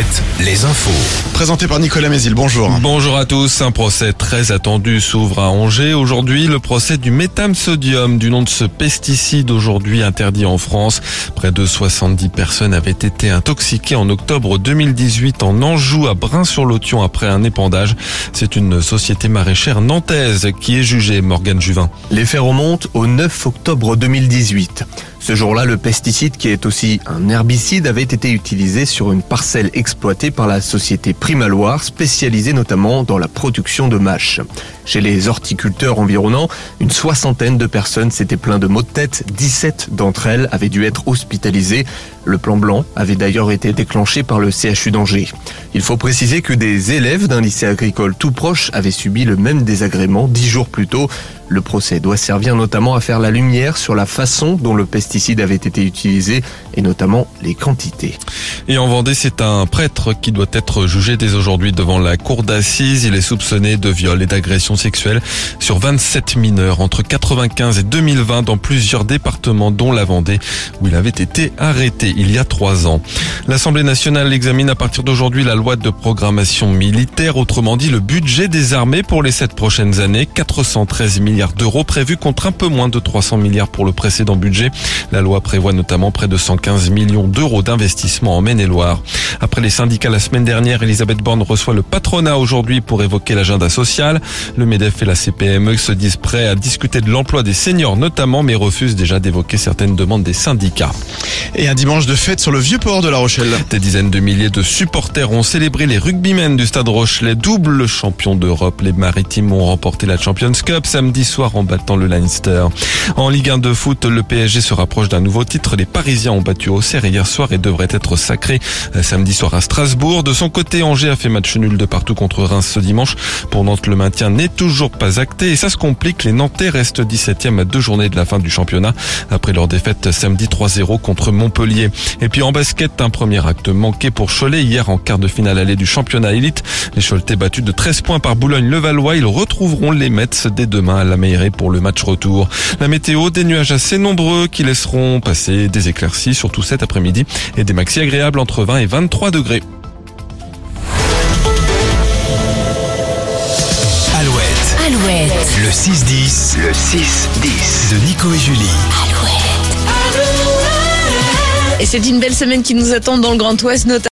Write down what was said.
Alouette, les infos. Présenté par Nicolas Mézil, bonjour. Bonjour à tous. Un procès très attendu s'ouvre à Angers. Aujourd'hui, le procès du métam-sodium, du nom de ce pesticide aujourd'hui interdit en France. Près de 70 personnes avaient été intoxiquées en octobre 2018 en Anjou à Brin-sur-Lotion après un épandage. C'est une société maraîchère nantaise qui est jugée, Morgane Juvin. Les faits remontent au 9 octobre 2018. Ce jour-là, le pesticide, qui est aussi un herbicide, avait été utilisé sur une parcelle exploitée par la société Primaloire, spécialisée notamment dans la production de mâches. Chez les horticulteurs environnants, une soixantaine de personnes s'étaient plaints de maux de tête. 17 d'entre elles avaient dû être hospitalisées. Le plan blanc avait d'ailleurs été déclenché par le CHU d'Angers. Il faut préciser que des élèves d'un lycée agricole tout proche avaient subi le même désagrément dix jours plus tôt. Le procès doit servir notamment à faire la lumière sur la façon dont le pesticide avait été utilisé et notamment les quantités. Et en Vendée, c'est un prêtre qui doit être jugé dès aujourd'hui devant la cour d'assises. Il est soupçonné de viol et d'agression sexuelle sur 27 mineurs entre 95 et 2020 dans plusieurs départements dont la Vendée où il avait été arrêté il y a trois ans. L'Assemblée nationale examine à partir d'aujourd'hui la loi de programmation militaire, autrement dit le budget des armées pour les sept prochaines années, 413 milliards d'euros prévus contre un peu moins de 300 milliards pour le précédent budget. La loi prévoit notamment près de 115 millions d'euros d'investissement en Maine-et-Loire. Après les syndicats la semaine dernière, Elisabeth Borne reçoit le patronat aujourd'hui pour évoquer l'agenda social. Le MEDEF et la CPME se disent prêts à discuter de l'emploi des seniors notamment, mais refusent déjà d'évoquer certaines demandes des syndicats. Et un dimanche de fête sur le vieux port de La Rochelle. Des dizaines de milliers de supporters ont célébré les rugbymen du stade Rochelet, double champion d'Europe. Les maritimes ont remporté la Champions Cup samedi soir en battant le Leinster. En Ligue 1 de foot, le PSG se rapproche d'un nouveau titre. Les Parisiens ont battu Auxerre hier soir et devraient être sacrés samedi soir à Strasbourg. De son côté, Angers a fait match nul de partout contre Reims ce dimanche. Pour Nantes, le maintien n'est toujours pas acté et ça se complique. Les Nantais restent 17e à deux journées de la fin du championnat après leur défaite samedi 3-0 contre Montpellier. Et puis en basket, un premier acte manqué pour Cholet hier en quart de finale allée du championnat élite. Les Choletais battus de 13 points par Boulogne-Levallois. Ils retrouveront les Mets dès demain à la Meilleray pour le match retour. La météo, des nuages assez nombreux qui laisseront passer des éclaircies, surtout cet après-midi, et des maxi agréables entre 20 et 23 degrés. Alouette, Alouette, le 6-10, le 6-10 de Nico et Julie. Et c'est une belle semaine qui nous attend dans le Grand Ouest, notamment.